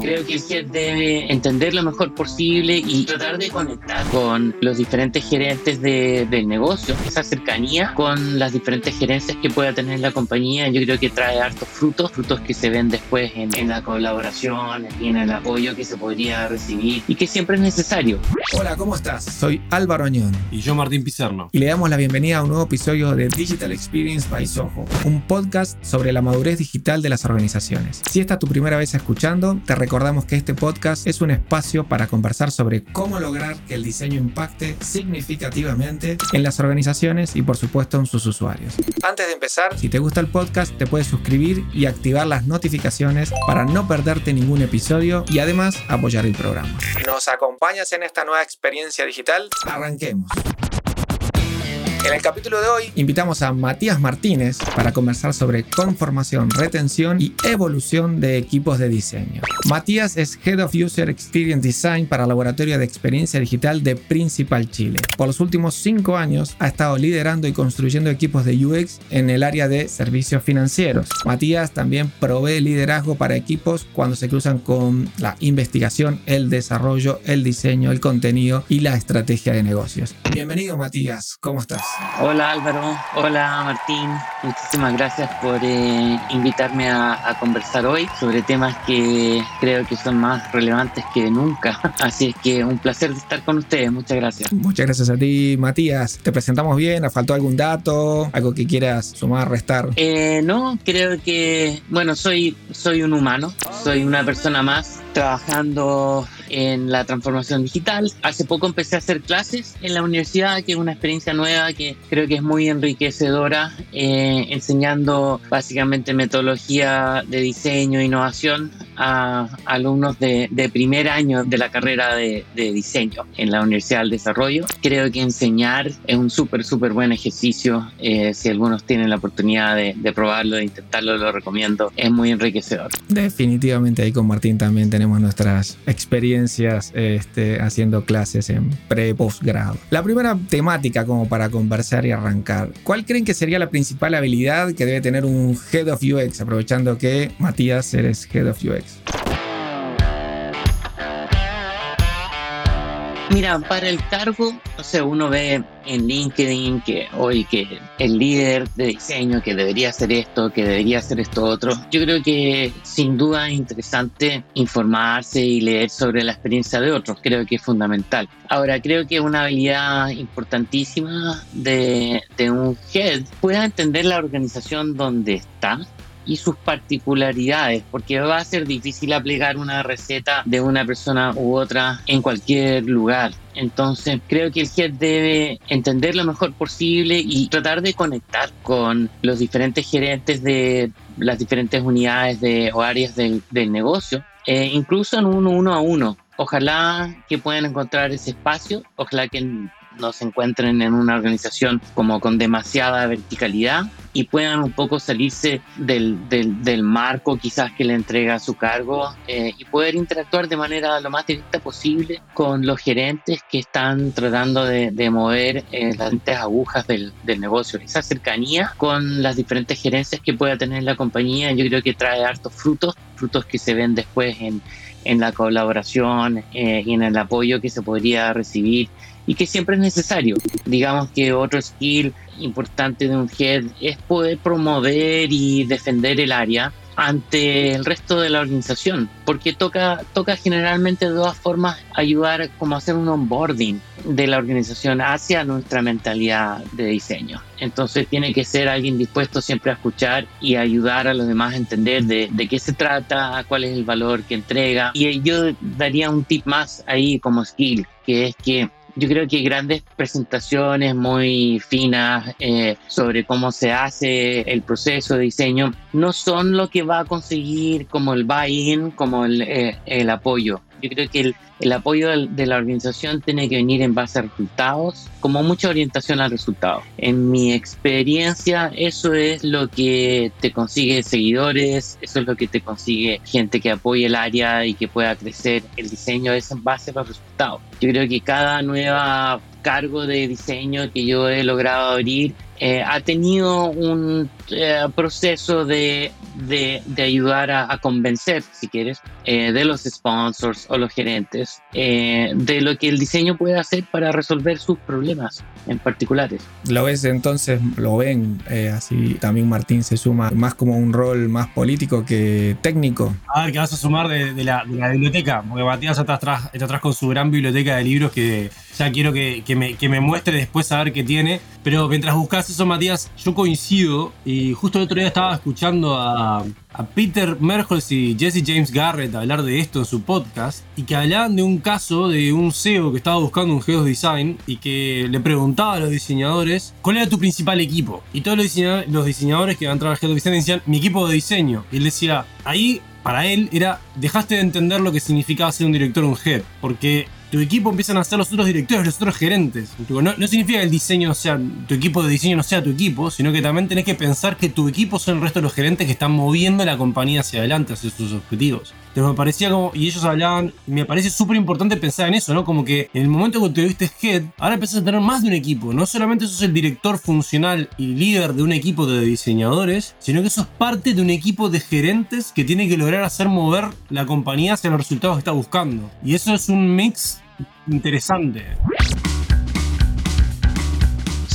Creo que head debe entender lo mejor posible y tratar de conectar con los diferentes gerentes de, del negocio, esa cercanía con las diferentes gerencias que pueda tener la compañía. Yo creo que trae hartos frutos, frutos que se ven después en, en la colaboración y en el apoyo que se podría recibir y que siempre es necesario. Hola, ¿cómo estás? Soy Álvaro Añón. Y yo, Martín Pizarno. Y le damos la bienvenida a un nuevo episodio de Digital Experience by Soho, un podcast sobre la madurez digital de las organizaciones. Si esta es tu primera vez escuchando, te recordamos que este podcast es un espacio para conversar sobre cómo lograr que el diseño impacte significativamente en las organizaciones y por supuesto en sus usuarios. Antes de empezar, si te gusta el podcast, te puedes suscribir y activar las notificaciones para no perderte ningún episodio y además apoyar el programa. ¿Nos acompañas en esta nueva experiencia digital? Arranquemos. En el capítulo de hoy invitamos a Matías Martínez para conversar sobre conformación, retención y evolución de equipos de diseño. Matías es Head of User Experience Design para Laboratorio de Experiencia Digital de Principal Chile. Por los últimos cinco años ha estado liderando y construyendo equipos de UX en el área de servicios financieros. Matías también provee liderazgo para equipos cuando se cruzan con la investigación, el desarrollo, el diseño, el contenido y la estrategia de negocios. Bienvenido Matías, ¿cómo estás? Hola Álvaro, hola Martín, muchísimas gracias por eh, invitarme a, a, conversar hoy sobre temas que creo que son más relevantes que nunca. Así es que un placer estar con ustedes, muchas gracias. Muchas gracias a ti Matías, te presentamos bien, ¿ha faltado algún dato, algo que quieras sumar, restar? Eh, no, creo que, bueno, soy, soy un humano, soy una persona más trabajando en la transformación digital. Hace poco empecé a hacer clases en la universidad, que es una experiencia nueva que creo que es muy enriquecedora, eh, enseñando básicamente metodología de diseño e innovación a alumnos de, de, primer año de la carrera de, de, diseño en la Universidad del Desarrollo. Creo que enseñar es un súper, súper buen ejercicio. Eh, si algunos tienen la oportunidad de, de, probarlo, de intentarlo, lo recomiendo. Es muy enriquecedor. Definitivamente ahí con Martín también tenemos nuestras experiencias este, haciendo clases en pre-postgrado. La primera temática como para conversar y arrancar. ¿Cuál creen que sería la principal habilidad que debe tener un Head of UX? Aprovechando que Matías eres Head of UX. Mira, para el cargo, o sea, uno ve en LinkedIn que hoy que el líder de diseño que debería hacer esto, que debería hacer esto otro. Yo creo que sin duda es interesante informarse y leer sobre la experiencia de otros. Creo que es fundamental. Ahora, creo que una habilidad importantísima de, de un head pueda entender la organización donde está y sus particularidades, porque va a ser difícil aplicar una receta de una persona u otra en cualquier lugar. Entonces, creo que el head debe entender lo mejor posible y tratar de conectar con los diferentes gerentes de las diferentes unidades de, o áreas del, del negocio, eh, incluso en uno, uno a uno. Ojalá que puedan encontrar ese espacio, ojalá que no se encuentren en una organización como con demasiada verticalidad y puedan un poco salirse del, del, del marco quizás que le entrega su cargo eh, y poder interactuar de manera lo más directa posible con los gerentes que están tratando de, de mover eh, las agujas del, del, negocio. Esa cercanía con las diferentes gerencias que pueda tener la compañía yo creo que trae hartos frutos, frutos que se ven después en, en la colaboración eh, y en el apoyo que se podría recibir y que siempre es necesario. Digamos que otro skill importante de un head es poder promover y defender el área ante el resto de la organización, porque toca, toca generalmente de dos formas ayudar como hacer un onboarding de la organización hacia nuestra mentalidad de diseño. Entonces tiene que ser alguien dispuesto siempre a escuchar y ayudar a los demás a entender de, de qué se trata, cuál es el valor que entrega. Y yo daría un tip más ahí como skill, que es que yo creo que grandes presentaciones muy finas eh, sobre cómo se hace el proceso de diseño no son lo que va a conseguir como el buy-in, como el, eh, el apoyo. Yo creo que el, el apoyo de, de la organización tiene que venir en base a resultados, como mucha orientación al resultado. En mi experiencia, eso es lo que te consigue seguidores, eso es lo que te consigue gente que apoye el área y que pueda crecer. El diseño es en base a los resultados. Yo creo que cada nueva cargo de diseño que yo he logrado abrir eh, ha tenido un eh, proceso de, de, ayudar a, convencer, si quieres, eh, de los sponsors o los gerentes de lo que el diseño puede hacer para resolver sus problemas en particulares. Lo ves entonces, lo ven así, también Martín se suma más como un rol más político que técnico. A ver, que vas a sumar de, la, biblioteca, porque Matías está atrás, está atrás con su gran biblioteca de libros que ya quiero que, que, me, que me muestre después a ver qué tiene. Pero mientras buscas eso, Matías, yo coincido y justo el otro día estaba escuchando a, Peter Merholz y Jesse James Garrett hablar de esto en su podcast y que hablaban de un caso de un CEO que estaba buscando un Geos Design y que le preguntaba a los diseñadores cuál era tu principal equipo. Y todos los diseñadores, los diseñadores que van a Geos Design decían mi equipo de diseño. Y él decía, ahí para él era dejaste de entender lo que significaba ser un director un head, porque tu equipo empiezan a ser los otros directores, los otros gerentes. No, no, significa que el diseño sea, tu equipo de diseño no sea tu equipo, sino que también tenés que pensar que tu equipo son el resto de los gerentes que están moviendo la compañía hacia adelante, hacia sus objetivos. Me parecía como, y ellos hablaban, me parece súper importante pensar en eso, ¿no? Como que en el momento que te viste head, ahora empezás a tener más de un equipo. No solamente sos el director funcional y líder de un equipo de diseñadores, sino que sos parte de un equipo de gerentes que tiene que lograr hacer mover la compañía hacia los resultados que está buscando. Y eso es un mix interesante.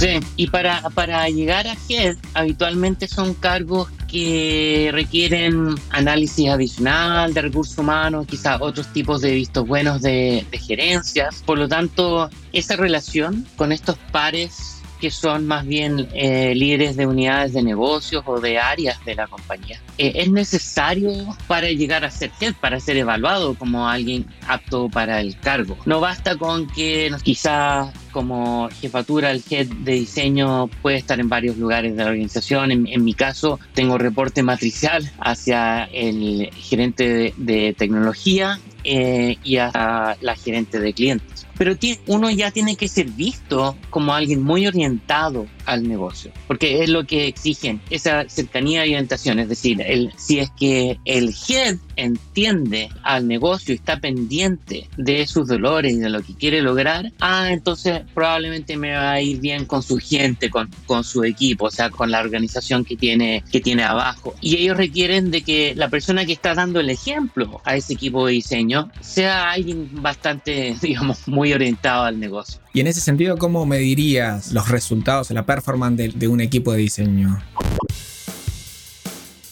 Sí, y para, para llegar a Head, habitualmente son cargos que requieren análisis adicional de recursos humanos, quizás otros tipos de vistos buenos de, de gerencias. Por lo tanto, esa relación con estos pares que son más bien eh, líderes de unidades de negocios o de áreas de la compañía. Eh, es necesario para llegar a ser head, para ser evaluado como alguien apto para el cargo. No basta con que quizás como jefatura el head de diseño puede estar en varios lugares de la organización. En, mi caso, tengo reporte matricial hacia el gerente de, tecnología eh, y a la gerente de clientes pero uno ya tiene que ser visto como alguien muy orientado al negocio, porque es lo que exigen, esa cercanía y orientación, es decir, el, si es que el head entiende al negocio y está pendiente de sus dolores y de lo que quiere lograr, ah, entonces probablemente me va a ir bien con su gente, con, con su equipo, o sea, con la organización que tiene, que tiene abajo. Y ellos requieren de que la persona que está dando el ejemplo a ese equipo de diseño sea alguien bastante, digamos, muy orientado al negocio. Y en ese sentido, ¿cómo medirías los resultados, la performance de, de un equipo de diseño?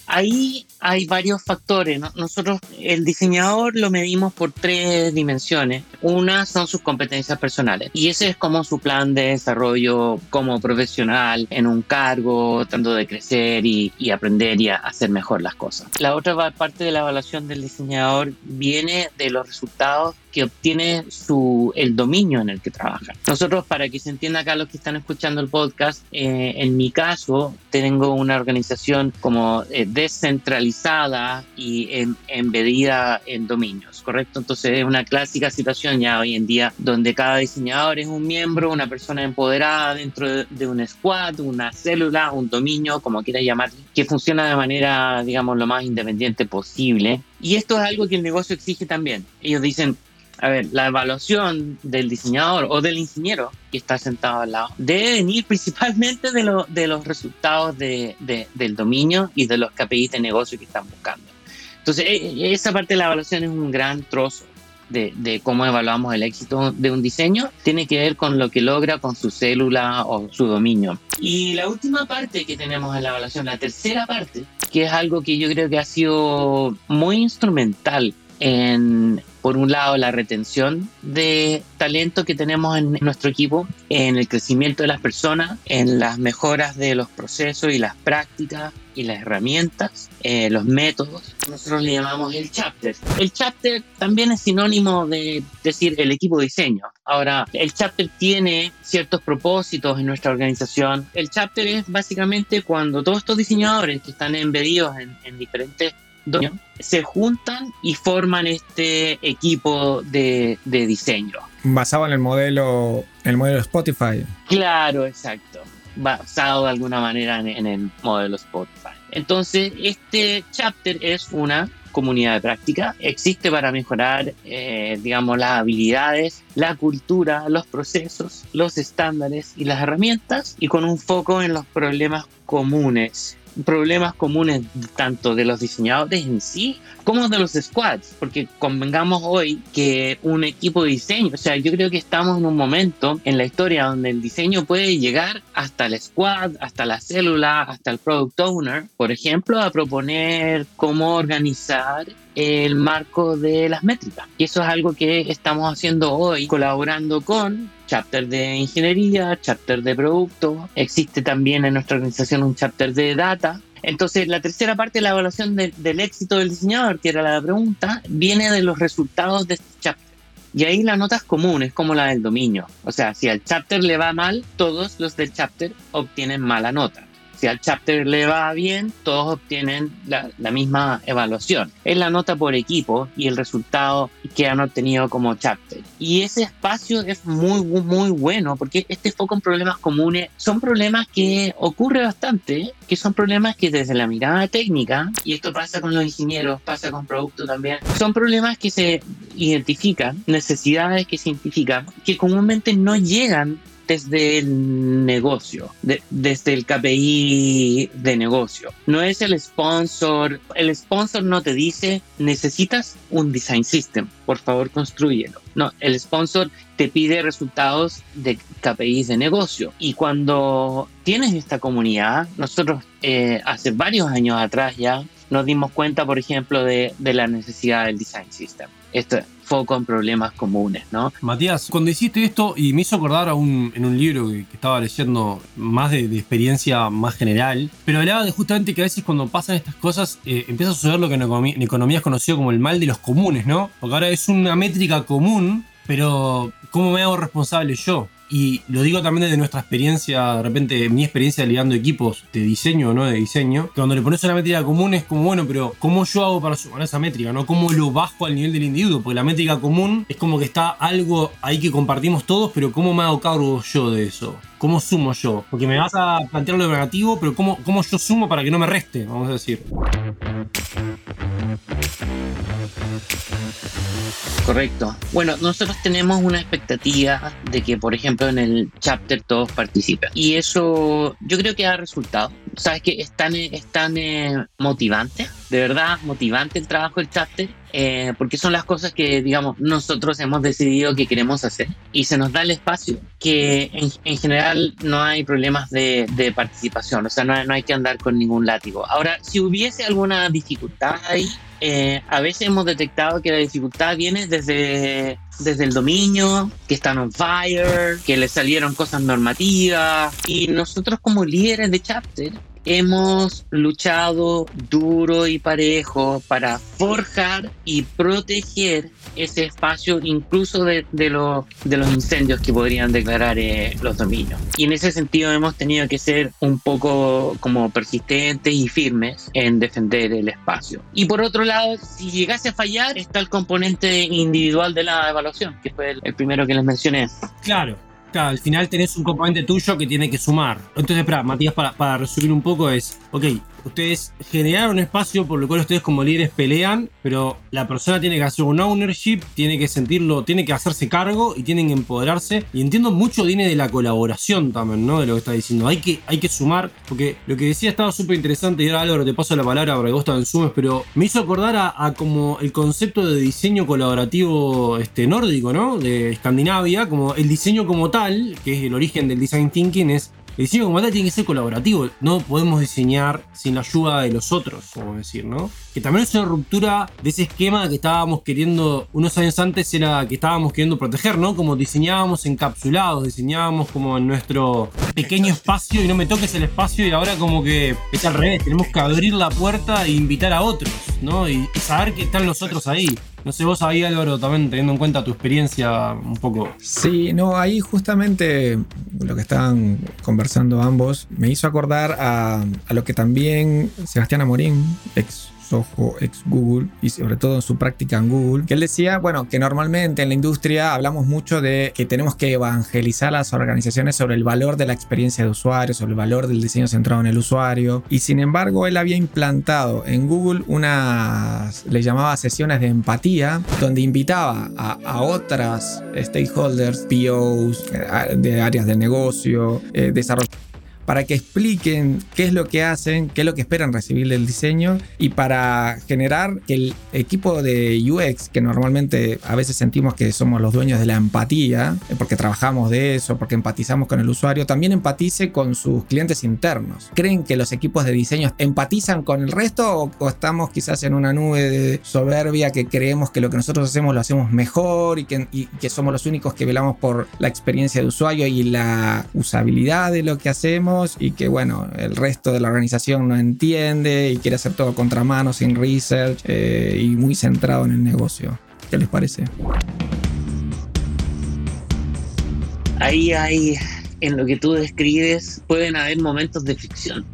Ahí hay varios factores. Nosotros, el diseñador lo medimos por tres dimensiones. Una son sus competencias personales y ese es como su plan de desarrollo como profesional en un cargo, tratando de crecer y, aprender y hacer mejor las cosas. La otra parte de la evaluación del diseñador viene de los resultados que obtiene su, el dominio en el que trabaja. Nosotros, para que se entienda acá los que están escuchando el podcast, eh, en mi caso, tengo una organización como eh, descentralizada y em, embedida en dominios, ¿correcto? Entonces es una clásica situación ya hoy en día donde cada diseñador es un miembro, una persona empoderada dentro de, un squad, una célula, un dominio, como quiera llamar, que funciona de manera, digamos, lo más independiente posible. Y esto es algo que el negocio exige también. Ellos dicen, a ver, la evaluación del diseñador o del ingeniero que está sentado al lado debe venir principalmente de, lo, de los resultados de, del dominio y de los KPIs de negocio que están buscando. Entonces, e, e, esa parte de la evaluación es un gran trozo de, de, cómo evaluamos el éxito de un diseño tiene que ver con lo que logra con su célula o su dominio. Y la última parte que tenemos en la evaluación, la tercera parte, que es algo que yo creo que ha sido muy instrumental en, por un lado, la retención de talento que tenemos en nuestro equipo, en el crecimiento de las personas, en las mejoras de los procesos y las prácticas y las herramientas, eh, los métodos. Nosotros le llamamos el chapter. El chapter también es sinónimo de decir el equipo de diseño. Ahora, el chapter tiene ciertos propósitos en nuestra organización. El chapter es básicamente cuando todos estos diseñadores que están embedidos en, en diferentes se juntan y forman este equipo de, diseño. Basado en el modelo, el modelo Spotify. Claro, exacto. Basado de alguna manera en, el modelo Spotify. Entonces, este chapter es una comunidad de práctica, existe para mejorar, eh, digamos, las habilidades, la cultura, los procesos, los estándares y las herramientas, y con un foco en los problemas comunes problemas comunes tanto de los diseñadores en sí como de los squads, porque convengamos hoy que un equipo de diseño, o sea, yo creo que estamos en un momento en la historia donde el diseño puede llegar hasta el squad, hasta la célula, hasta el product owner, por ejemplo, a proponer cómo organizar el marco de las métricas. Y eso es algo que estamos haciendo hoy, colaborando con chapter de ingeniería, chapter de producto, existe también en nuestra organización un chapter de data. Entonces, la tercera parte de la evaluación del éxito del diseñador, que era la pregunta, viene de los resultados de este chapter. Y ahí la nota es común, es como la del dominio. O sea, si al chapter le va mal, todos los del chapter obtienen mala nota. Si al chapter le va bien, todos obtienen la, misma evaluación. Es la nota por equipo y el resultado que han obtenido como chapter. Y ese espacio es muy, muy bueno porque este foco en problemas comunes son problemas que ocurre bastante, que son problemas que desde la mirada técnica, y esto pasa con los ingenieros, pasa con producto también, son problemas que se identifican, necesidades que se identifican, que comúnmente no llegan desde el negocio, desde el KPI de negocio. No es el sponsor. El sponsor no te dice necesitas un design system, por favor construyelo. No, el sponsor te pide resultados de KPIs de negocio. Y cuando tienes esta comunidad, nosotros eh, hace varios años atrás ya nos dimos cuenta, por ejemplo, de, de la necesidad del design system. Esto foco en problemas comunes, ¿no? Matías, cuando hiciste esto, y me hizo acordar a un, en un libro que, estaba leyendo más de, experiencia más general, pero hablaba de justamente que a veces cuando pasan estas cosas eh, empieza a suceder lo que en economía, en economía es conocido como el mal de los comunes, ¿no? Porque ahora es una métrica común, pero ¿cómo me hago responsable yo? Y lo digo también desde nuestra experiencia, de repente mi experiencia liderando equipos de diseño o no de diseño, que cuando le pones una métrica común es como, bueno, pero ¿cómo yo hago para sumar esa métrica? ¿no? ¿Cómo lo bajo al nivel del individuo? Porque la métrica común es como que está algo ahí que compartimos todos, pero ¿cómo me hago cargo yo de eso? ¿Cómo sumo yo? Porque me vas a plantear lo negativo, pero ¿cómo, ¿cómo yo sumo para que no me reste? Vamos a decir. Correcto. Bueno, nosotros tenemos una expectativa de que, por ejemplo, en el chapter todos participen. Y eso yo creo que ha resultado. Sabes que es tan, es tan eh, motivante, de verdad motivante el trabajo del chapter, eh, porque son las cosas que, digamos, nosotros hemos decidido que queremos hacer. Y se nos da el espacio, que en, en general no hay problemas de, de participación, o sea, no, no hay que andar con ningún látigo. Ahora, si hubiese alguna dificultad ahí, eh, a veces hemos detectado que la dificultad viene desde, desde el dominio, que están on fire, que le salieron cosas normativas. Y nosotros como líderes de chapter hemos luchado duro y parejo para forjar y proteger ese espacio incluso de, de, de los incendios que podrían declarar eh, los dominios. Y en ese sentido hemos tenido que ser un poco como persistentes y firmes en defender el espacio. Y por otro lado, si llegase a fallar, está el componente individual de la evaluación, que fue el, el primero que les mencioné. Claro, Claro, al final tenés un componente tuyo que tiene que sumar. Entonces, espera, Matías, para, para resumir un poco es, ok, ustedes generaron un espacio por lo cual ustedes como líderes pelean, pero la persona tiene que hacer un ownership, tiene que sentirlo, tiene que hacerse cargo y tienen que empoderarse. Y entiendo mucho viene de la colaboración también, ¿no? De lo que está diciendo. Hay que, hay que sumar, porque lo que decía estaba súper interesante y ahora Álvaro te paso la palabra para que vos también sumes, pero me hizo acordar a, como el concepto de diseño colaborativo este, nórdico, ¿no? De Escandinavia, como el diseño como tal, que es el origen del design thinking, es el diseño como tal tiene que ser colaborativo. No podemos diseñar sin la ayuda de los otros, como decir, ¿no? Que también es una ruptura de ese esquema que estábamos queriendo, unos años antes era que estábamos queriendo proteger, ¿no? Como diseñábamos encapsulados, diseñábamos como en nuestro pequeño espacio y no me toques el espacio y ahora como que es al revés, tenemos que abrir la puerta e invitar a otros, ¿no? Y, y saber que están los otros ahí. No sé, vos ahí, Álvaro, también teniendo en cuenta tu experiencia un poco. Sí, no, ahí justamente lo que estaban conversando ambos me hizo acordar a, a lo que también Sebastián Amorín, ex Soho, ex Google, y sobre todo en su práctica en Google, que él decía, bueno, que normalmente en la industria hablamos mucho de que tenemos que evangelizar a las organizaciones sobre el valor de la experiencia de usuario, sobre el valor del diseño centrado en el usuario, y sin embargo él había implantado en Google unas, le llamaba sesiones de empatía, donde invitaba a, otras stakeholders, POs, eh, de áreas de negocio, eh, desarrollo para que expliquen qué es lo que hacen, qué es lo que esperan recibir del diseño y para generar que el equipo de UX, que normalmente a veces sentimos que somos los dueños de la empatía, eh, porque trabajamos de eso, porque empatizamos con el usuario, también empatice con sus clientes internos. ¿Creen que los equipos de diseño empatizan con el resto o, estamos quizás en una nube de soberbia que creemos que lo que nosotros hacemos lo hacemos mejor y que, y que somos los únicos que velamos por la experiencia de usuario y la usabilidad de lo que hacemos? Y que bueno, el resto de la organización no entiende y quiere hacer todo contramano, sin research eh, y muy centrado en el negocio. ¿Qué les parece? Ahí hay, en lo que tú describes, pueden haber momentos de ficción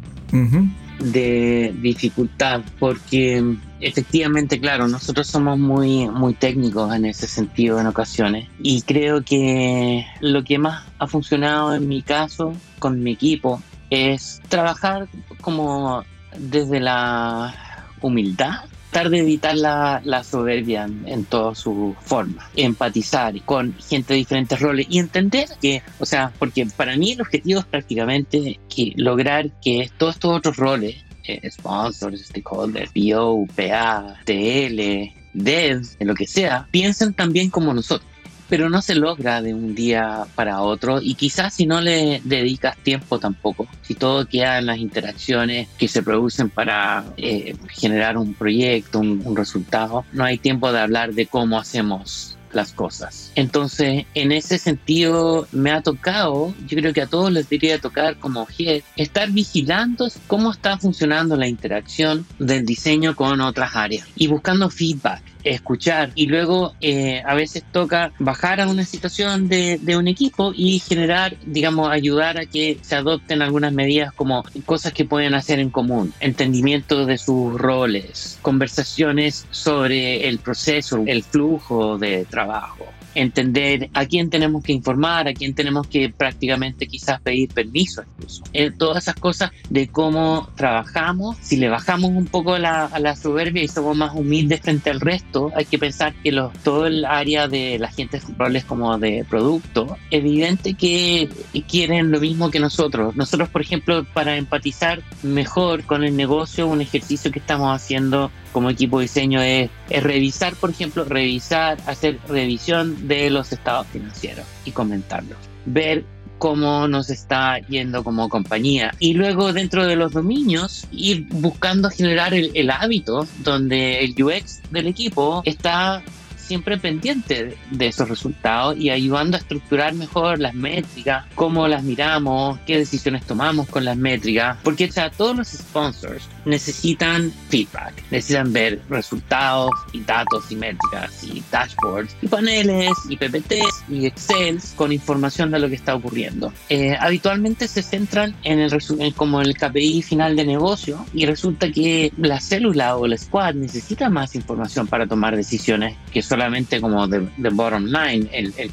de dificultad, porque efectivamente, claro, nosotros somos muy, muy técnicos en ese sentido en ocasiones y creo que lo que más ha funcionado en mi caso con mi equipo es trabajar como desde la humildad tratar de evitar la, soberbia en, en toda su forma, empatizar con gente de diferentes roles y entender que, o sea, porque para mí el objetivo es prácticamente lograr que todos estos otros roles, eh, sponsors, stakeholders, PO, PA, TL, dev, lo que sea, piensen también como nosotros pero no se logra de un día para otro y quizás si no le dedicas tiempo tampoco, si todo queda en las interacciones que se producen para eh, generar un proyecto, un, un resultado, no hay tiempo de hablar de cómo hacemos las cosas. Entonces, en ese sentido, me ha tocado, yo creo que a todos les debería tocar como head, estar vigilando cómo está funcionando la interacción del diseño con otras áreas y buscando feedback escuchar. Y luego eh, a veces toca bajar a una situación de, de, un equipo y generar, digamos, ayudar a que se adopten algunas medidas como cosas que pueden hacer en común, entendimiento de sus roles, conversaciones sobre el proceso, el flujo de trabajo entender a quién tenemos que informar, a quién tenemos que prácticamente quizás pedir permiso incluso. Eh, todas esas cosas de cómo trabajamos, si le bajamos un poco la, a la soberbia y somos más humildes frente al resto, hay que pensar que los, todo el área de la gente roles como de producto, evidente que quieren lo mismo que nosotros. Nosotros, por ejemplo, para empatizar mejor con el negocio, un ejercicio que estamos haciendo como equipo de diseño es, revisar, por ejemplo, revisar, hacer revisión de los estados financieros y comentarlos. Ver cómo nos está yendo como compañía. Y luego dentro de los dominios, ir buscando generar el hábito donde el UX del equipo está siempre pendiente de esos resultados y ayudando a estructurar mejor las métricas, cómo las miramos, qué decisiones tomamos con las métricas, porque o sea, todos los sponsors necesitan feedback, necesitan ver resultados y datos y métricas y dashboards y paneles y PPTs y Excel con información de lo que está ocurriendo. Eh, habitualmente se centran en el en como el KPI final de negocio y resulta que la célula o el squad necesita más información para tomar decisiones que son solamente como de, bottom line, el, el,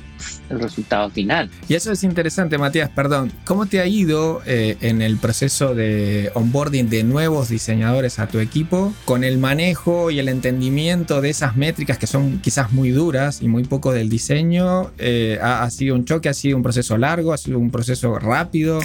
el, resultado final. Y eso es interesante, Matías, perdón. ¿Cómo te ha ido eh, en el proceso de onboarding de nuevos diseñadores a tu equipo con el manejo y el entendimiento de esas métricas que son quizás muy duras y muy poco del diseño? Eh, ¿ha, ¿Ha sido un choque? ¿Ha sido un proceso largo? ¿Ha sido un proceso rápido?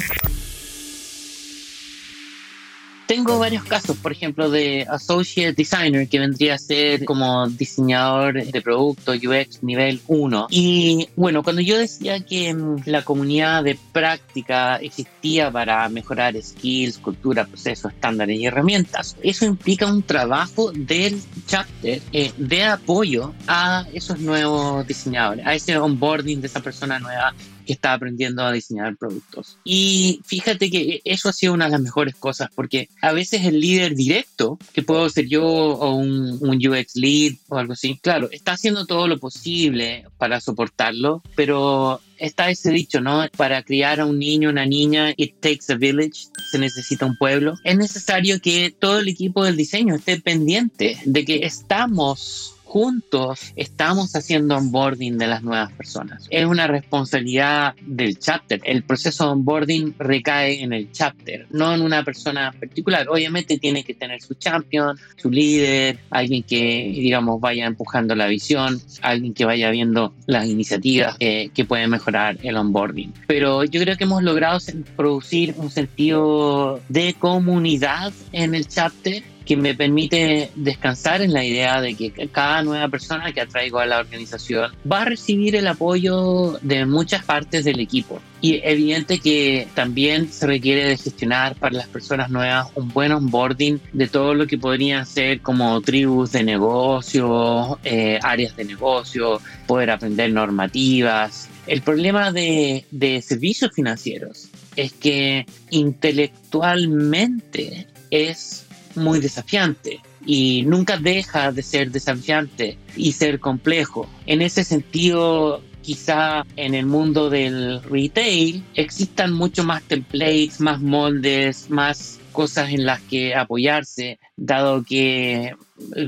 Tengo varios casos, por ejemplo, de associate designer que vendría a ser como diseñador de producto UX nivel 1. Y bueno, cuando yo decía que mm, la comunidad de práctica existía para mejorar skills, cultura, procesos, estándares y herramientas, eso implica un trabajo del chapter eh, de apoyo a esos nuevos diseñadores, a ese onboarding de esa persona nueva que está aprendiendo a diseñar productos. Y fíjate que eso ha sido una de las mejores cosas porque a veces el líder directo, que puedo ser yo o un, un, UX lead o algo así, claro, está haciendo todo lo posible para soportarlo, pero está ese dicho, ¿no? Para criar a un niño, una niña, it takes a village, se necesita un pueblo. Es necesario que todo el equipo del diseño esté pendiente de que estamos juntos estamos haciendo onboarding de las nuevas personas. Es una responsabilidad del chapter. El proceso de onboarding recae en el chapter, no en una persona particular. Obviamente tiene que tener su champion, su líder, alguien que, digamos, vaya empujando la visión, alguien que vaya viendo las iniciativas que pueden mejorar el onboarding. Pero yo creo que hemos logrado producir un sentido de comunidad en el chapter que me permite descansar en la idea de que cada nueva persona que atraigo a la organización va a recibir el apoyo de muchas partes del equipo. Y evidente que también se requiere de gestionar para las personas nuevas un buen onboarding de todo lo que podrían ser como tribus de negocio, eh, áreas de negocio, poder aprender normativas. El problema de, de servicios financieros es que intelectualmente es muy desafiante y nunca deja de ser desafiante y ser complejo. En ese sentido, quizá en el mundo del retail existan mucho más templates, más moldes, más cosas en las que apoyarse, dado que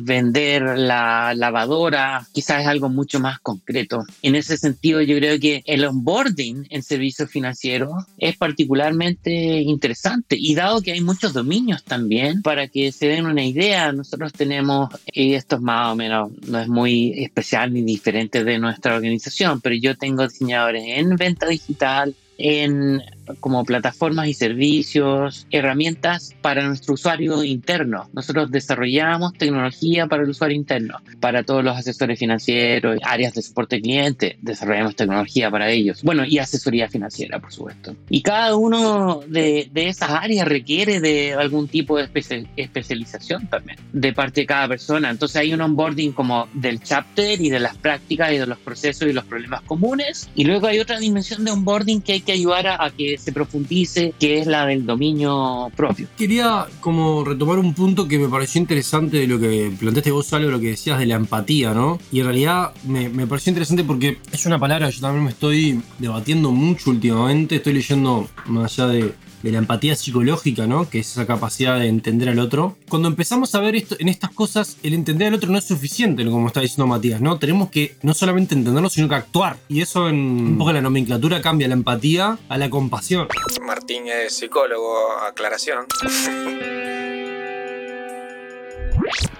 vender la lavadora quizás es algo mucho más concreto. En ese sentido, yo creo que el onboarding en servicios financieros es particularmente interesante y dado que hay muchos dominios también, para que se den una idea, nosotros tenemos, y esto es más o menos, no es muy especial ni diferente de nuestra organización, pero yo tengo diseñadores en venta digital, en como plataformas y servicios, herramientas para nuestro usuario interno. Nosotros desarrollamos tecnología para el usuario interno, para todos los asesores financieros, áreas de soporte cliente, desarrollamos tecnología para ellos. Bueno, y asesoría financiera, por supuesto. Y cada uno de, de esas áreas requiere de algún tipo de especialización también, de parte de cada persona. Entonces hay un onboarding como del chapter y de las prácticas y de los procesos y los problemas comunes. Y luego hay otra dimensión de onboarding que hay que ayudar a, a que se profundice, que es la del dominio propio. Quería como retomar un punto que me pareció interesante de lo que planteaste vos, algo lo que decías de la empatía, ¿no? Y en realidad me, me pareció interesante porque es una palabra que yo también me estoy debatiendo mucho últimamente, estoy leyendo más allá de de la empatía psicológica, ¿no? Que es esa capacidad de entender al otro. Cuando empezamos a ver esto en estas cosas, el entender al otro no es suficiente, como está diciendo Matías, ¿no? Tenemos que no solamente entenderlo, sino que actuar. Y eso en un poco la nomenclatura cambia la empatía a la compasión. Martín es psicólogo, aclaración.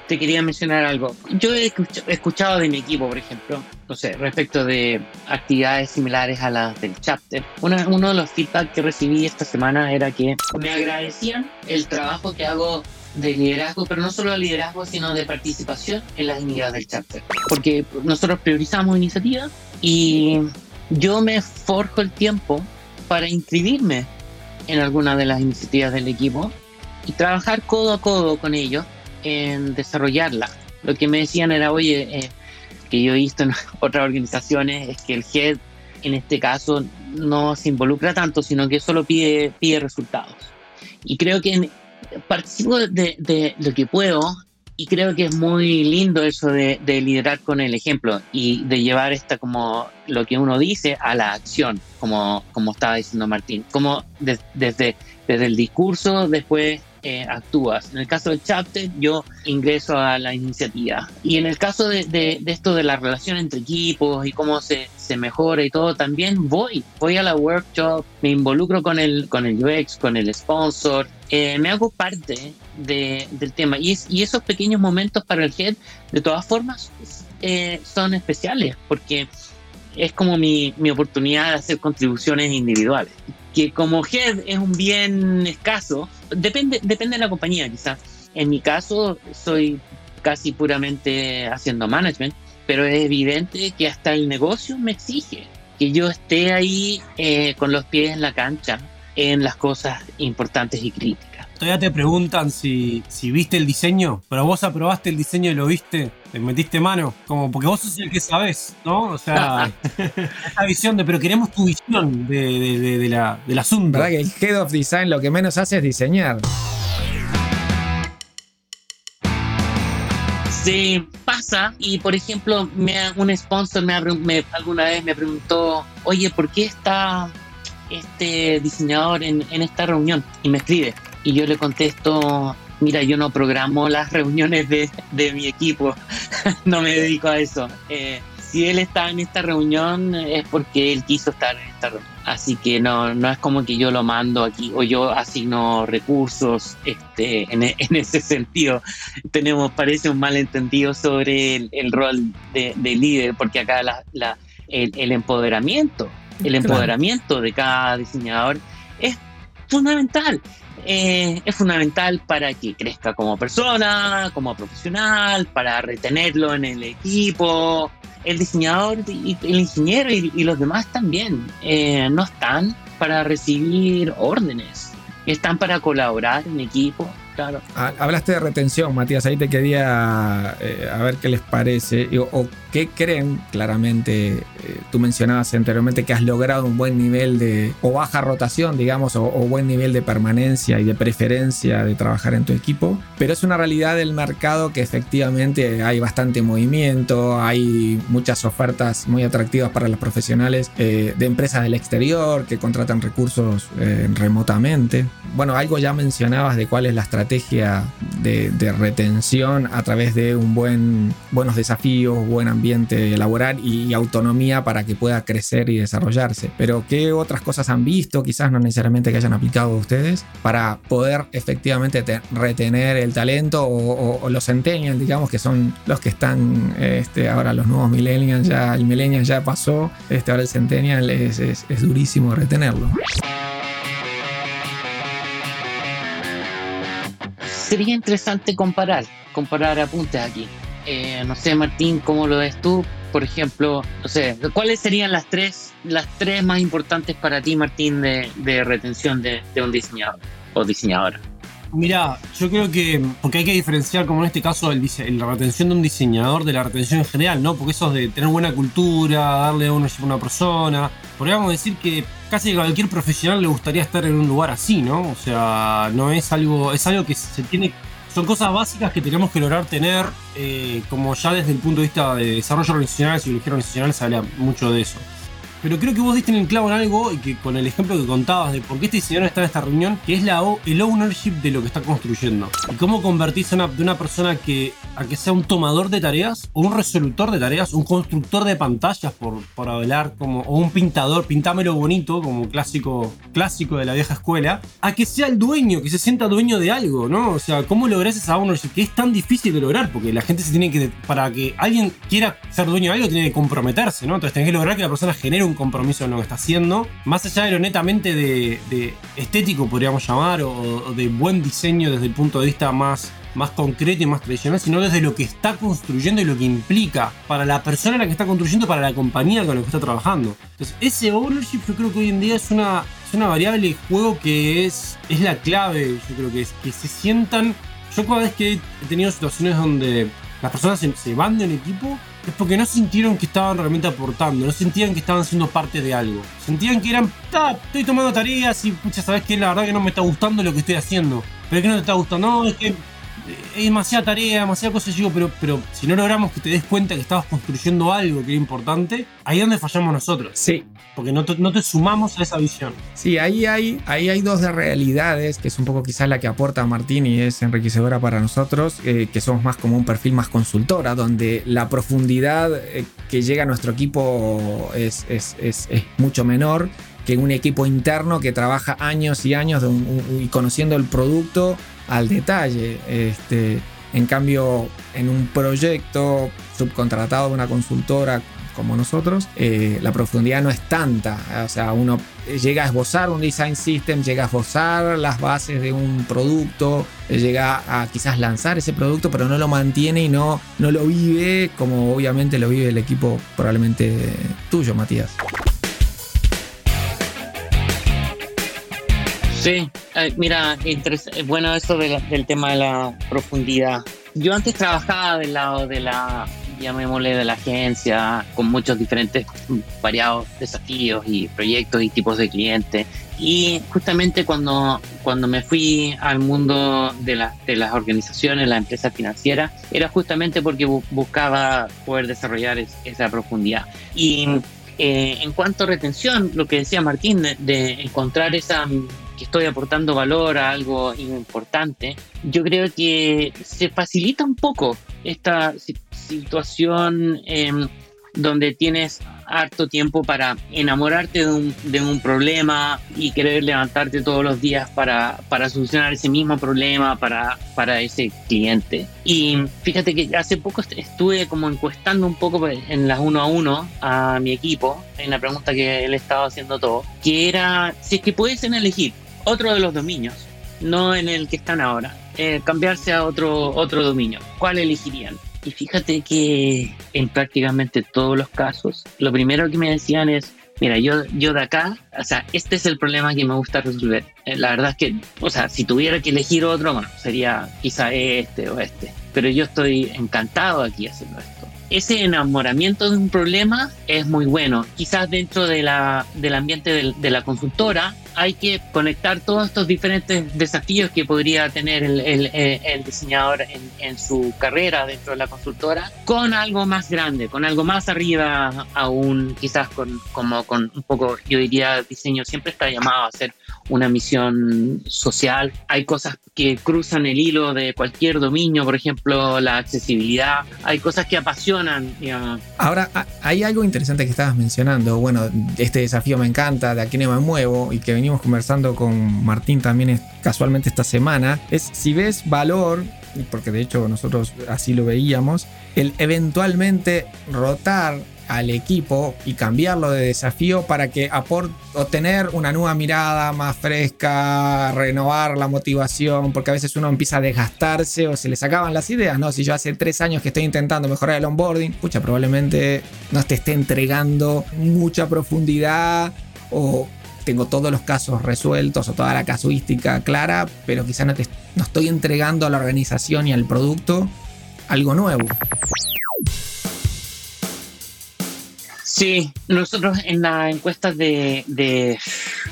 Te quería mencionar algo. Yo he escuchado de mi equipo, por ejemplo, no sé, respecto de actividades similares a las del chapter. uno de los feedback que recibí esta semana era que me agradecían el trabajo que hago de liderazgo, pero no solo de liderazgo, sino de participación en las iniciativas del chapter. Porque nosotros priorizamos iniciativas y yo me forjo el tiempo para inscribirme en alguna de las iniciativas del equipo y trabajar codo a codo con ellos en desarrollarla. Lo que me decían era, oye, eh, que yo he visto en otras organizaciones es que el head en este caso no se involucra tanto, sino que solo pide, pide resultados. Y creo que participo de, lo que puedo y creo que es muy lindo eso de, de, liderar con el ejemplo y de llevar esta como lo que uno dice a la acción, como, como estaba diciendo Martín, como desde, desde el discurso, después eh, actúas. En el caso del chapter, yo ingreso a la iniciativa. Y en el caso de, esto de la relación entre equipos y cómo se, se, mejora y todo, también voy. Voy a la workshop, me involucro con el, con el UX, con el sponsor, eh, me hago parte de, del tema. Y, y, esos pequeños momentos para el head, de todas formas, eh, son especiales porque es como mi, mi oportunidad de hacer contribuciones individuales que como head es un bien escaso, depende, depende de la compañía quizás. En mi caso soy casi puramente haciendo management, pero es evidente que hasta el negocio me exige que yo esté ahí eh, con los pies en la cancha en las cosas importantes y críticas todavía te preguntan si, si viste el diseño, pero vos aprobaste el diseño y lo viste, te metiste mano, como porque vos sos el que sabés, ¿no? O sea, esta visión de, pero queremos tu visión de, de, de, de la, del asunto. ¿Verdad que el Head of Design lo que menos hace es diseñar? se pasa y por ejemplo me, un sponsor me, me, alguna vez me preguntó oye por qué está este diseñador en esta reunión y me escribe y yo le contesto, mira, yo no programo las reuniones de, mi equipo, no me dedico a eso. Eh, si él está en esta reunión es porque él quiso estar en esta reunión. Así que no, no es como que yo lo mando aquí o yo asigno recursos este, en, ese sentido. Tenemos, parece, un malentendido sobre el, rol de, líder, porque acá la, el, empoderamiento, el empoderamiento de cada diseñador es fundamental. Eh, es fundamental para que crezca como persona, como profesional, para retenerlo en el equipo, el diseñador y el ingeniero y, los demás también eh, no están para recibir órdenes, están para colaborar en equipo, claro. Ah, hablaste de retención, Matías, ahí te quería eh, a ver qué les parece, qué creen claramente, eh, tú mencionabas anteriormente que has logrado un buen nivel de, o baja rotación, digamos, o, buen nivel de permanencia y de preferencia de trabajar en tu equipo, pero es una realidad del mercado que efectivamente hay bastante movimiento, hay muchas ofertas muy atractivas para los profesionales eh, de empresas del exterior que contratan recursos remotamente. Bueno, algo ya mencionabas de cuál es la estrategia de, retención a través de un buen, buenos desafíos, buen ambiente laboral y autonomía para que pueda crecer y desarrollarse. Pero ¿qué otras cosas han visto, quizás no necesariamente que hayan aplicado ustedes, para poder efectivamente retener el talento o, los centennials, digamos, que son los que están este, ahora los nuevos millennials, ya el millennial ya pasó, este, ahora el centennial es, es, es durísimo retenerlo. sería interesante comparar, comparar apuntes aquí. Eh, no sé, Martín, ¿cómo lo ves tú? Por ejemplo, no sé, ¿cuáles serían las tres, las tres más importantes para ti, Martín, de, retención de, un diseñador o diseñadora? Mira, yo creo que, porque hay que diferenciar, como en este caso, el, la retención de un diseñador de la retención en general, ¿no? Porque eso es de tener buena cultura, darle a una persona. Podríamos decir que casi cualquier profesional le gustaría estar en un lugar así, ¿no? O sea, no es algo, es algo que se tiene, son cosas básicas que tenemos que lograr tener, eh, como ya desde el punto de vista de desarrollo organizacional, psicología organizacional se habla mucho de eso. Pero creo que vos diste en el clavo en algo y que con el ejemplo que contabas de por qué este diseñador está en esta reunión, que es la, el ownership de lo que está construyendo. Y cómo convertirse una, de una persona que a que sea un tomador de tareas o un resolutor de tareas, un constructor de pantallas por, por hablar como, o un pintador, pintámelo bonito, como clásico, clásico de la vieja escuela, a que sea el dueño, que se sienta dueño de algo, ¿no? O sea, ¿cómo logras esa ownership? Que es tan difícil de lograr, porque la gente se tiene que, para que alguien quiera ser dueño de algo, tiene que comprometerse, ¿no? Entonces tenés que lograr que la persona genere un compromiso en lo que está haciendo, más allá de lo netamente de, estético, podríamos llamar, o, de buen diseño desde el punto de vista más, más concreto y más tradicional, sino desde lo que está construyendo y lo que implica para la persona la que está construyendo, para la compañía con la que está trabajando. Entonces, ese ownership yo creo que hoy en día es una, es una variable de juego que es, es la clave, yo creo que es que se sientan. Yo cada vez que he tenido situaciones donde las personas se, se van de un equipo, es porque no sintieron que estaban realmente aportando, no sentían que estaban siendo parte de algo. Sentían que eran, estoy tomando tareas y pucha, sabes que la verdad que no me está gustando lo que estoy haciendo. Pero es que no te está gustando, no, es que es demasiada tarea, demasiada cosa. Yo pero, pero si no logramos que te des cuenta que estabas construyendo algo que era importante, ahí es donde fallamos nosotros. Sí. Porque no te, no te sumamos a esa visión. Sí, ahí hay, ahí hay dos realidades, que es un poco quizás la que aporta Martín y es enriquecedora para nosotros, eh, que somos más como un perfil más consultora, donde la profundidad eh, que llega a nuestro equipo es, es, es, es mucho menor que un equipo interno que trabaja años y años y conociendo el producto al detalle. Este, en cambio, en un proyecto subcontratado de una consultora como nosotros, eh, la profundidad no es tanta. O sea, uno llega a esbozar un design system, llega a esbozar las bases de un producto, llega a quizás lanzar ese producto, pero no lo mantiene y no, no lo vive como obviamente lo vive el equipo probablemente tuyo, Matías. Sí, eh, mira, bueno eso del tema de la profundidad. Yo antes trabajaba del lado de la, llamémosle, de la agencia, con muchos diferentes variados desafíos y proyectos y tipos de clientes. Y justamente cuando, cuando me fui al mundo de, de las organizaciones, las empresas financieras, era justamente porque buscaba poder desarrollar esa profundidad. Y eh, en cuanto a retención, lo que decía Martín, de, encontrar esa que estoy aportando valor a algo importante, yo creo que se facilita un poco esta situación em, donde tienes harto tiempo para enamorarte de un, de un, problema y querer levantarte todos los días para, para solucionar ese mismo problema para, para ese cliente. Y fíjate que hace poco estuve como encuestando un poco en las uno a uno a mi equipo, en la pregunta que él estaba haciendo todo, que era si es que pudiesen elegir otro de los dominios, no en el que están ahora, eh, cambiarse a otro, otro dominio, ¿cuál elegirían? Y fíjate que en prácticamente todos los casos, lo primero que me decían es, mira, yo, yo de acá, o sea, este es el problema que me gusta resolver. Eh, la verdad es que, o sea, si tuviera que elegir otro, bueno, sería quizá este o este. Pero yo estoy encantado aquí haciendo esto ese enamoramiento de un problema es muy bueno. Quizás dentro de la, del ambiente de la consultora hay que conectar todos estos diferentes desafíos que podría tener el, el, diseñador en, en, su carrera dentro de la consultora con algo más grande, con algo más arriba aún, quizás con, como con un poco, yo diría, diseño siempre está llamado a ser una misión social. Hay cosas que cruzan el hilo de cualquier dominio, por ejemplo, la accesibilidad. Hay cosas que apasionan, digamos. Ahora, hay algo interesante que estabas mencionando. Bueno, este desafío me encanta, de aquí no me muevo y que venimos conversando con Martín también casualmente esta semana. Es si ves valor porque de hecho nosotros así lo veíamos, el eventualmente rotar al equipo y cambiarlo de desafío para que obtener una nueva mirada más fresca, renovar la motivación, porque a veces uno empieza a desgastarse o se le sacaban las ideas, ¿no? Si yo hace tres años que estoy intentando mejorar el onboarding, pucha, probablemente no te esté entregando mucha profundidad o tengo todos los casos resueltos o toda la casuística clara, pero quizá no, te, no estoy entregando a la organización y al producto algo nuevo. Sí, nosotros en las encuestas de,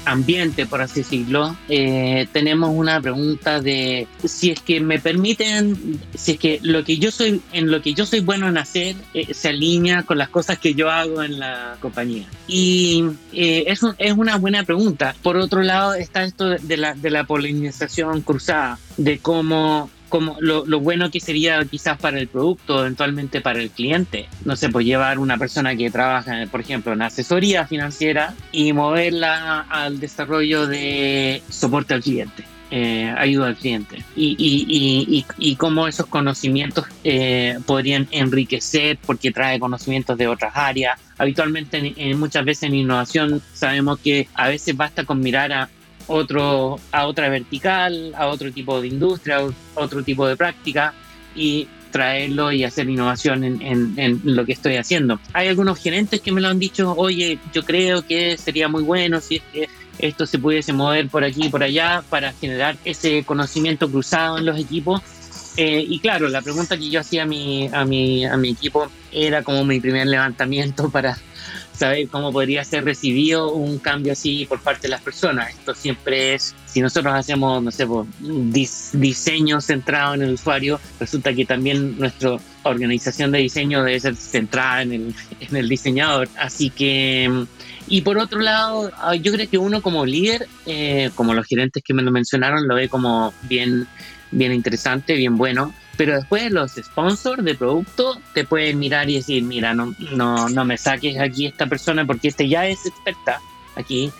ambiente, por así decirlo, eh, tenemos una pregunta de si es que me permiten, si es que lo que yo soy, en lo que yo soy bueno en hacer, eh, se alinea con las cosas que yo hago en la compañía. Y eh, eso es una buena pregunta. Por otro lado está esto de la, de la polinización cruzada, de cómo como lo, bueno que sería quizás para el producto, eventualmente para el cliente. No sé, pues llevar una persona que trabaja, por ejemplo, en asesoría financiera y moverla al desarrollo de soporte al cliente. Eh, ayuda al cliente y, y, y, cómo esos conocimientos eh, podrían enriquecer porque trae conocimientos de otras áreas. Habitualmente, muchas veces en innovación sabemos que a veces basta con mirar a otro, a otra vertical, a otro tipo de industria, a otro tipo de práctica y traerlo y hacer innovación en, en, lo que estoy haciendo. Hay algunos gerentes que me lo han dicho, oye, yo creo que sería muy bueno si esto se pudiese mover por aquí y por allá para generar ese conocimiento cruzado en los equipos. Eh, y claro, la pregunta que yo hacía a mi, a, mi, a mi equipo era como mi primer levantamiento para, saber cómo podría ser recibido un cambio así por parte de las personas. Esto siempre es, si nosotros hacemos, no sé, diseño centrado en el usuario, resulta que también nuestra organización de diseño debe ser centrada en el, en el diseñador. Así que, y por otro lado, ah, yo creo que uno como líder, eh, como los gerentes que me lo mencionaron, lo ve como bien, bien interesante, bien bueno pero después los sponsors de producto te pueden mirar y decir, mira, no, no, no me saques aquí esta persona porque este ya es experta aquí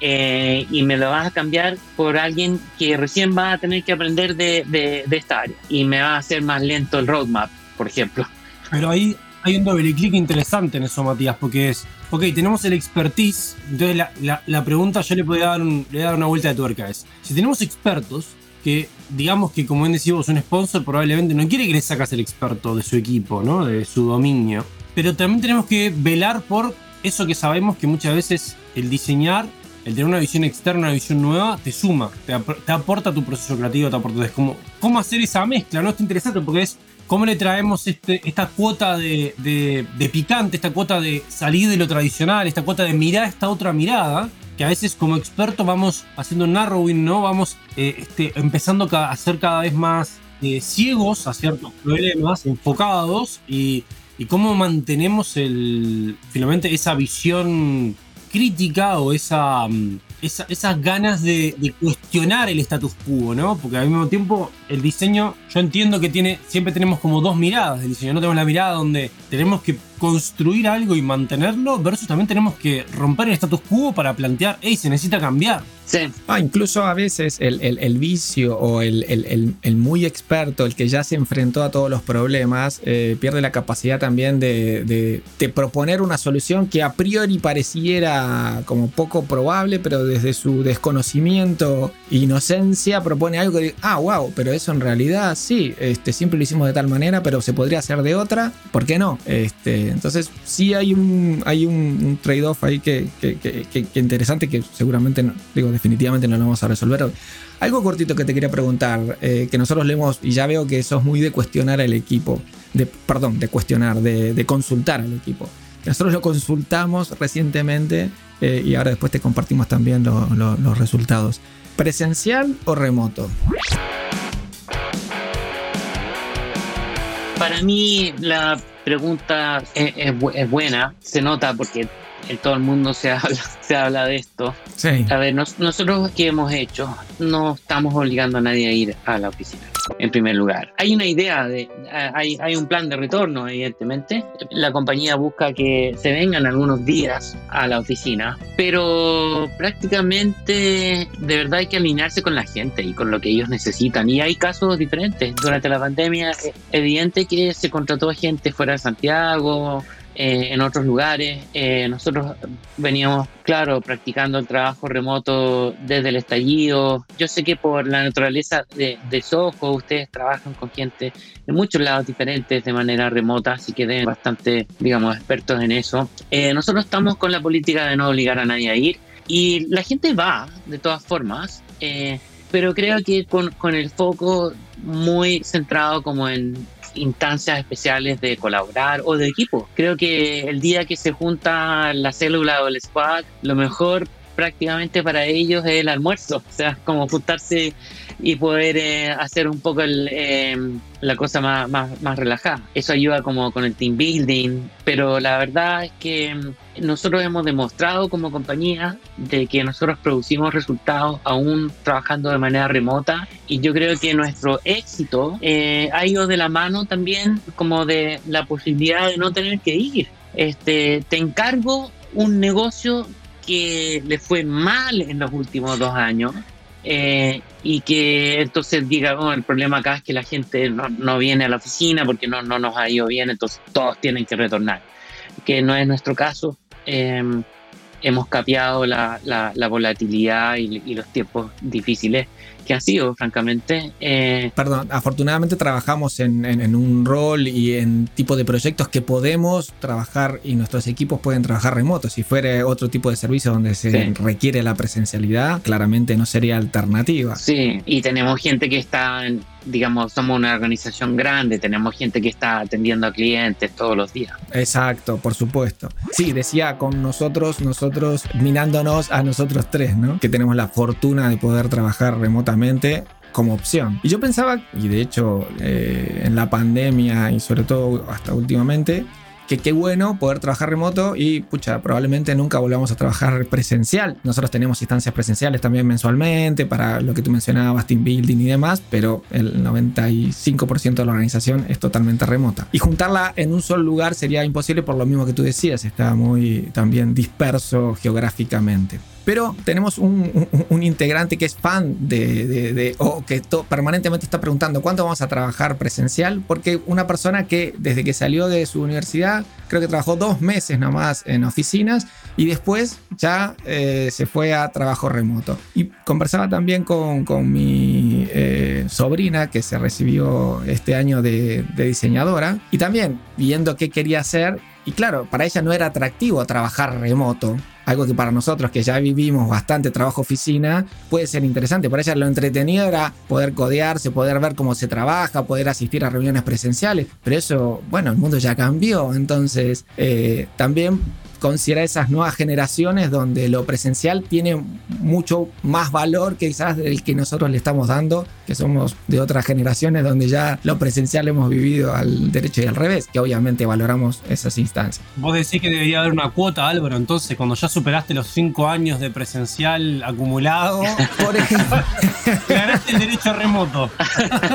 eh, y me lo vas a cambiar por alguien que recién va a tener que aprender de, de, esta área y me va a hacer más lento el roadmap, por ejemplo. Pero ahí hay un doble clic interesante en eso, Matías, porque es, ok, tenemos el expertise, entonces la, la, la pregunta yo le podría dar, un, le dar una vuelta de tuerca, es, si tenemos expertos, que digamos que como bien decimos un sponsor probablemente no quiere que le sacas el experto de su equipo, ¿no? de su dominio, pero también tenemos que velar por eso que sabemos que muchas veces el diseñar, el tener una visión externa, una visión nueva, te suma, te, aporta tu proceso creativo, te aporta. Es como, ¿cómo hacer esa mezcla? ¿no? Está interesante porque es ¿Cómo le traemos este, esta cuota de, de, picante, esta cuota de salir de lo tradicional, esta cuota de mirar esta otra mirada? Que a veces como experto vamos haciendo narrowing, ¿no? Vamos eh, este, empezando a ser cada vez más eh, ciegos a ciertos problemas, enfocados y, y cómo mantenemos el, finalmente esa visión crítica o esa, mm, esas ganas de, cuestionar el status quo, ¿no? Porque al mismo tiempo el diseño, yo entiendo que tiene, siempre tenemos como dos miradas del diseño, no tenemos la mirada donde tenemos que construir algo y mantenerlo, versus también tenemos que romper el status quo para plantear, hey, se necesita cambiar. Sí. Ah, incluso a veces el, vicio o el, muy experto, el que ya se enfrentó a todos los problemas, eh, pierde la capacidad también de, proponer una solución que a priori pareciera como poco probable, pero desde su desconocimiento e inocencia propone algo que, ah, wow, pero eso en realidad sí, este, siempre lo hicimos de tal manera, pero se podría hacer de otra, ¿por qué no? Este, entonces sí hay un, hay un, trade-off ahí que, que, interesante que seguramente, digo, definitivamente no lo vamos a resolver. Algo cortito que te quería preguntar, eh, que nosotros leemos y ya veo que sos muy de cuestionar al equipo, de, perdón, de cuestionar, de, consultar al equipo. Nosotros lo consultamos recientemente eh, y ahora después te compartimos también los resultados. ¿Presencial o remoto? Para mí la pregunta es, buena, se nota porque en todo el mundo se habla, se habla de esto. A ver, nosotros que hemos hecho, no estamos obligando a nadie a ir a la oficina, en primer lugar. Hay una idea, de, hay, hay un plan de retorno, evidentemente. La compañía busca que se vengan algunos días a la oficina, pero prácticamente de verdad hay que alinearse con la gente y con lo que ellos necesitan. Y hay casos diferentes. Durante la pandemia, es evidente que se contrató gente fuera de Santiago, eh, en otros lugares. Eh, nosotros veníamos, claro, practicando el trabajo remoto desde el estallido. Yo sé que por la naturaleza de, de Soho, ustedes trabajan con gente de muchos lados diferentes de manera remota, así que deben bastante, digamos, expertos en eso. Eh, nosotros estamos con la política de no obligar a nadie a ir y la gente va, de todas formas. pero creo que con, con el foco muy centrado como en instancias especiales de colaborar o de equipo. Creo que el día que se junta la célula o el squad, lo mejor prácticamente para ellos es el almuerzo, o sea, como juntarse y poder eh, hacer un poco el, eh, la cosa más, más, más, relajada. Eso ayuda como con el team building, pero la verdad es que mm, nosotros hemos demostrado como compañía de que nosotros producimos resultados aún trabajando de manera remota y yo creo que nuestro éxito eh, ha ido de la mano también como de la posibilidad de no tener que ir. Este, te encargo un negocio que le fue mal en los últimos dos años eh, y que entonces diga, oh, el problema acá es que la gente no, viene a la oficina porque no, no nos ha ido bien, entonces todos tienen que retornar, que no es nuestro caso. Eh, hemos capeado la, la, volatilidad y, y, los tiempos difíciles que ha sido, francamente. Eh, Perdón, afortunadamente trabajamos en, en, un rol y en tipo de proyectos que podemos trabajar y nuestros equipos pueden trabajar remotos. Si fuera otro tipo de servicio donde se requiere la presencialidad, claramente no sería alternativa. Sí, y tenemos gente que está en digamos, somos una organización grande, tenemos gente que está atendiendo a clientes todos los días. Exacto, por supuesto. Sí, decía con nosotros, nosotros minándonos a nosotros tres, ¿no? Que tenemos la fortuna de poder trabajar remotamente como opción. Y yo pensaba, y de hecho eh, en la pandemia y sobre todo hasta últimamente, que qué bueno poder trabajar remoto y pucha, probablemente nunca volvamos a trabajar presencial. Nosotros tenemos instancias presenciales también mensualmente para lo que tú mencionabas, team building y demás, pero el 95% de la organización es totalmente remota. Y juntarla en un solo lugar sería imposible por lo mismo que tú decías, está muy también disperso geográficamente. Pero tenemos un, integrante que es fan de, o que permanentemente está preguntando cuánto vamos a trabajar presencial, porque una persona que desde que salió de su universidad, creo que trabajó dos meses nomás en oficinas y después ya eh, se fue a trabajo remoto. Y conversaba también con, mi eh, sobrina que se recibió este año de, de diseñadora y también viendo qué quería hacer. Y claro, para ella no era atractivo trabajar remoto algo que para nosotros que ya vivimos bastante trabajo oficina puede ser interesante. Para ella lo entretenido era poder codearse, poder ver cómo se trabaja, poder asistir a reuniones presenciales, pero eso, bueno, el mundo ya cambió, entonces eh, también considerar esas nuevas generaciones donde lo presencial tiene mucho más valor quizás del que nosotros le estamos dando, que somos de otras generaciones donde ya lo presencial hemos vivido al derecho y al revés, que obviamente valoramos esas instancias. Vos decís que debería haber una cuota, Álvaro, entonces cuando ya superaste los cinco años de presencial acumulado, por ejemplo, ganaste el derecho remoto.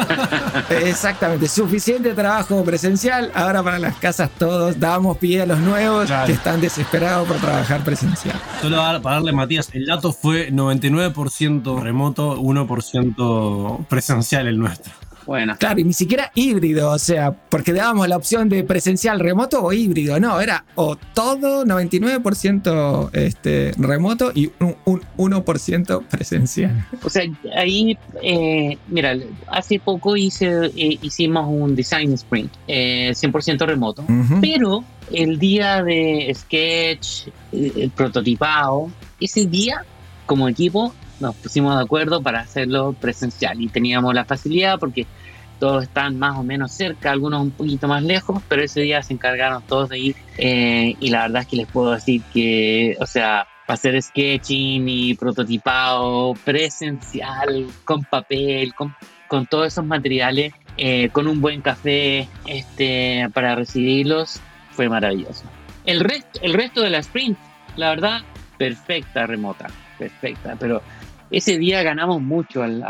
Exactamente, suficiente trabajo presencial, ahora para las casas todos damos pie a los nuevos que están de desesperado por trabajar presencial. Solo para darle, Matías, el dato fue 99% remoto, 1% presencial el nuestro. Bueno. Claro, y ni siquiera híbrido, o sea, porque dábamos la opción de presencial remoto o híbrido, no, era o todo 99% este, remoto y un, 1% presencial. O sea, ahí, eh, mira, hace poco hice, eh, hicimos un design sprint, 100% eh, remoto, pero el día de sketch, el prototipado, ese día como equipo nos pusimos de acuerdo para hacerlo presencial y teníamos la facilidad porque todos están más o menos cerca, algunos un poquito más lejos, pero ese día se encargaron todos de ir eh, y la verdad es que les puedo decir que, o sea, hacer sketching y prototipado presencial, con papel, con, con todos esos materiales, eh, con un buen café este, para recibirlos, fue maravilloso. El resto, el resto de la sprint, la verdad, perfecta remota, perfecta, pero ese día ganamos mucho al,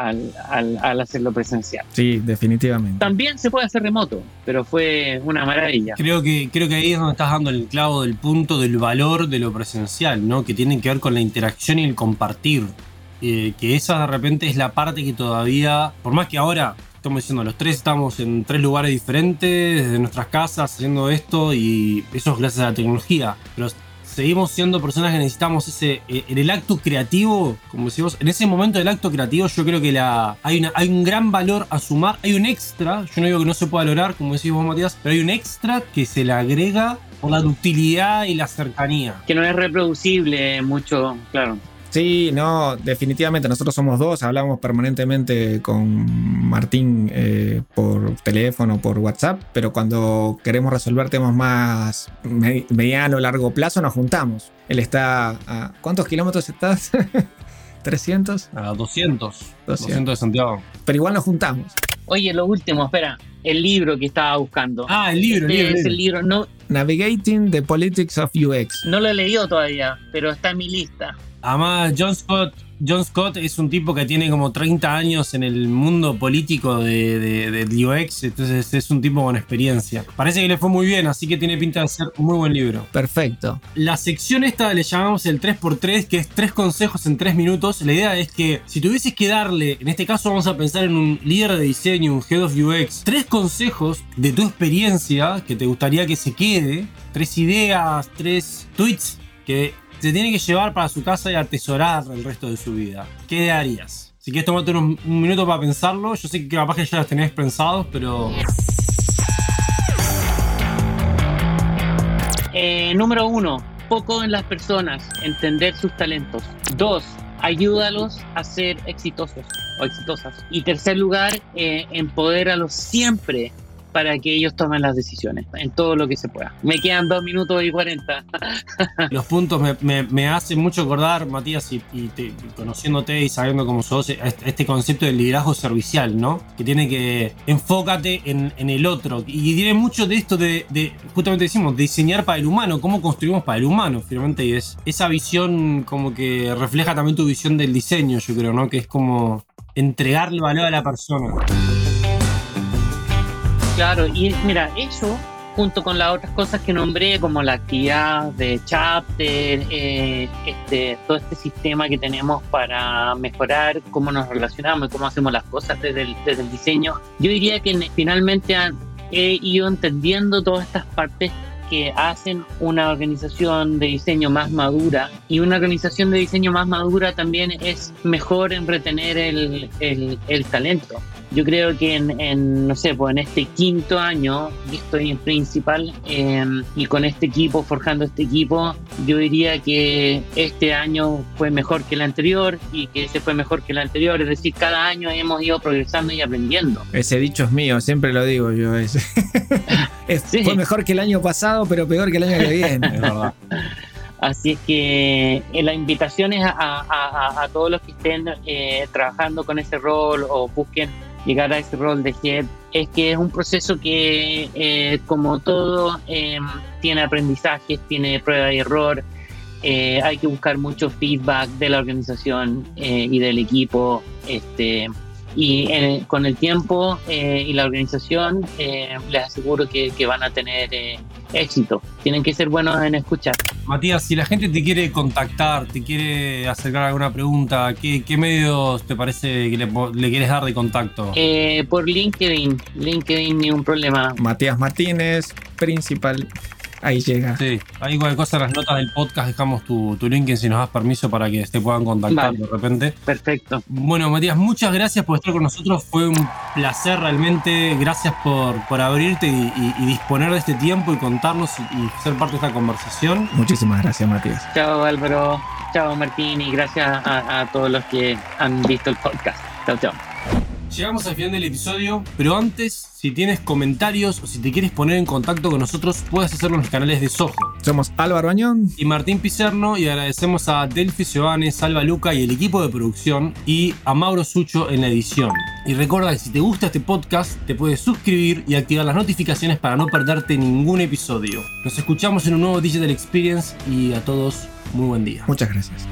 hacerlo presencial. Sí, definitivamente. También se puede hacer remoto, pero fue una maravilla. Creo que, creo que ahí es donde estás dando el clavo del punto del valor de lo presencial, ¿no? Que tiene que ver con la interacción y el compartir. Eh, que esa de repente es la parte que todavía, por más que ahora estamos diciendo, los tres estamos en tres lugares diferentes, desde nuestras casas, haciendo esto, y eso es gracias a la tecnología. Pero seguimos siendo personas que necesitamos ese. Eh, en el acto creativo, como decimos, en ese momento del acto creativo, yo creo que la, hay, una, hay un gran valor a sumar. Hay un extra, yo no digo que no se pueda lograr, como decís vos, Matías, pero hay un extra que se le agrega por la ductilidad y la cercanía. Que no es reproducible mucho, claro. Sí, no, definitivamente nosotros somos dos, hablamos permanentemente con Martín eh, por teléfono, por WhatsApp, pero cuando queremos resolver temas más mediano, largo plazo, nos juntamos. Él está a... ¿Cuántos kilómetros estás? ¿300? A 200. 200. de Santiago. Pero igual nos juntamos. Oye, lo último, espera, el libro que estaba buscando. Ah, el libro, el libro. Es el libro, no... Navigating the Politics of UX. No lo he leído todavía, pero está en mi lista. Además, John Scott, John Scott es un tipo que tiene como 30 años en el mundo político de, de, UX, entonces es un tipo con experiencia. Parece que le fue muy bien, así que tiene pinta de ser un muy buen libro. Perfecto. La sección esta le llamamos el 3x3, que es tres consejos en tres minutos. La idea es que si tuvieses que darle, en este caso vamos a pensar en un líder de diseño, un head of UX, tres consejos de tu experiencia que te gustaría que se quede, tres ideas, tres tweets que se tiene que llevar para su casa y atesorar el resto de su vida. ¿Qué harías? Si quieres tomarte un, minuto para pensarlo, yo sé que capaz que ya los tenés pensados, pero... Eh, número uno, poco en las personas, entender sus talentos. Dos, ayúdalos a ser exitosos o exitosas. Y tercer lugar, eh, empodéralos siempre para que ellos tomen las decisiones en todo lo que se pueda. Me quedan dos minutos y cuarenta. Los puntos me, hacen mucho acordar, Matías, y, conociéndote y sabiendo cómo sos, este concepto del liderazgo servicial, ¿no? Que tiene que enfócate en, el otro. Y tiene mucho de esto de, justamente decimos, diseñar para el humano, cómo construimos para el humano, finalmente. Y es esa visión como que refleja también tu visión del diseño, yo creo, ¿no? Que es como entregarle valor a la persona. Claro, y mira, eso junto con las otras cosas que nombré, como la actividad de chapter, eh, este, todo este sistema que tenemos para mejorar cómo nos relacionamos y cómo hacemos las cosas desde el, desde el diseño, yo diría que finalmente he ido entendiendo todas estas partes que hacen una organización de diseño más madura y una organización de diseño más madura también es mejor en retener el, el, el talento yo creo que en, no sé, pues en este quinto año que estoy en principal em, y con este equipo, forjando este equipo, yo diría que este año fue mejor que el anterior y que ese fue mejor que el anterior. Es decir, cada año hemos ido progresando y aprendiendo. Ese dicho es mío, siempre lo digo yo. Fue mejor que el año pasado, pero peor que el año que viene. verdad. Así es que eh, la invitación es a, todos los que estén eh, trabajando con ese rol o busquen llegar a ese rol de head, es que es un proceso que, eh, como todo, tiene aprendizajes, tiene prueba y error. hay que buscar mucho feedback de la organización y del equipo. Este, y eh, con el tiempo eh, y la organización eh, les aseguro que, van a tener éxito. Tienen que ser buenos en escuchar. Matías, si la gente te quiere contactar, te quiere acercar alguna pregunta, ¿qué, medios te parece que le, le quieres dar de contacto? por LinkedIn, LinkedIn ni un problema. Matías Martínez, principal ahí llega. Sí, ahí cualquier cosa en las notas del podcast dejamos tu, tu link si nos das permiso para que te puedan contactar de repente. Perfecto. Bueno, Matías, muchas gracias por estar con nosotros. Fue un placer realmente. Gracias por, por abrirte y, disponer de este tiempo y contarnos y, ser parte de esta conversación. Muchísimas gracias, Matías. Chao, Álvaro. Chao, Martín. Y gracias a, a todos los que han visto el podcast. Chao, chao. Llegamos al final del episodio, pero antes, si tienes comentarios o si te quieres poner en contacto con nosotros, puedes hacerlo en los canales de Soho. Somos Álvaro Añón y Martín Pizerno y agradecemos a Delphi Giovanni, Salva Luca y el equipo de producción y a Mauro Sucho en la edición. Y recuerda que si te gusta este podcast, te puedes suscribir y activar las notificaciones para no perderte ningún episodio. Nos escuchamos en un nuevo Digital Experience y a todos muy buen día. Muchas gracias.